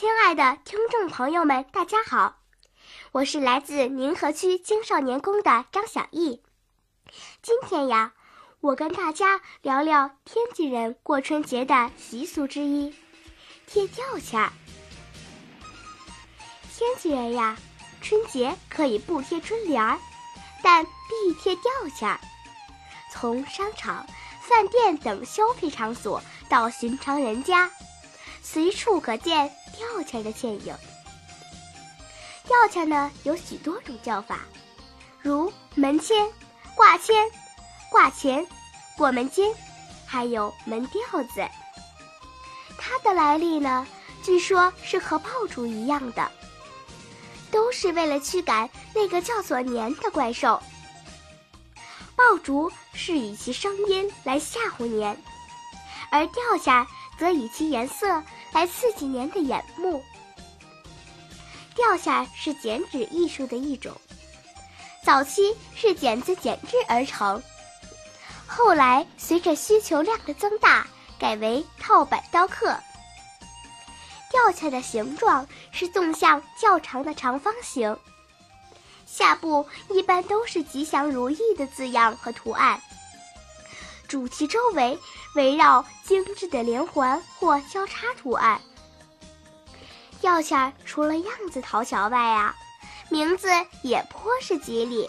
亲爱的听众朋友们，大家好，我是来自宁河区青少年宫的张小艺。今天呀，我跟大家聊聊天津人过春节的习俗之一——贴吊钱。天津人呀，春节可以不贴春联儿，但必贴吊钱。从商场、饭店等消费场所到寻常人家，随处可见吊钱的倩影。吊钱呢，有许多种叫法，如门签、挂签、挂钱、过门巾，还有门吊子。它的来历呢，据说是和爆竹一样的。都是为了驱赶那个叫做年的怪兽。爆竹是以其声音来吓唬年，而吊下则以其颜色来刺激您的眼目。吊下是剪纸艺术的一种，早期是剪子剪制而成，后来随着需求量的增大，改为套板雕刻。吊下的形状是纵向较长的长方形，下部一般都是吉祥如意的字样和图案，主题周围围绕精致的连环或交叉图案。吊钱除了样子讨巧外啊，名字也颇是吉利，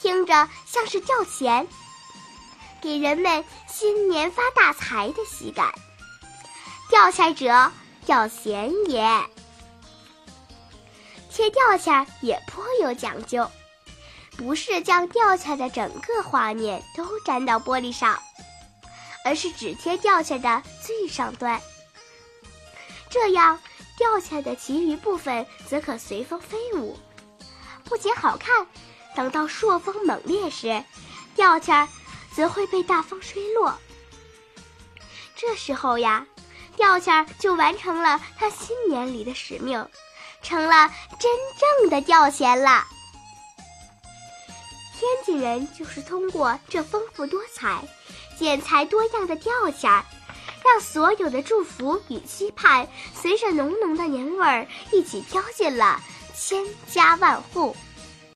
听着像是吊钱，给人们新年发大财的喜感。吊钱者。要闲也，贴吊钱也颇有讲究，不是将掉下的整个画面都粘到玻璃上，而是只贴掉下的最上端，这样掉下的其余部分则可随风飞舞，不仅好看，等到朔风猛烈时，吊钱则会被大风吹落。这时候呀。吊钱就完成了他新年里的使命，成了真正的吊钱了。天津人就是通过这丰富多彩、剪裁多样的吊钱，让所有的祝福与期盼，随着浓浓的年味儿一起飘进了千家万户。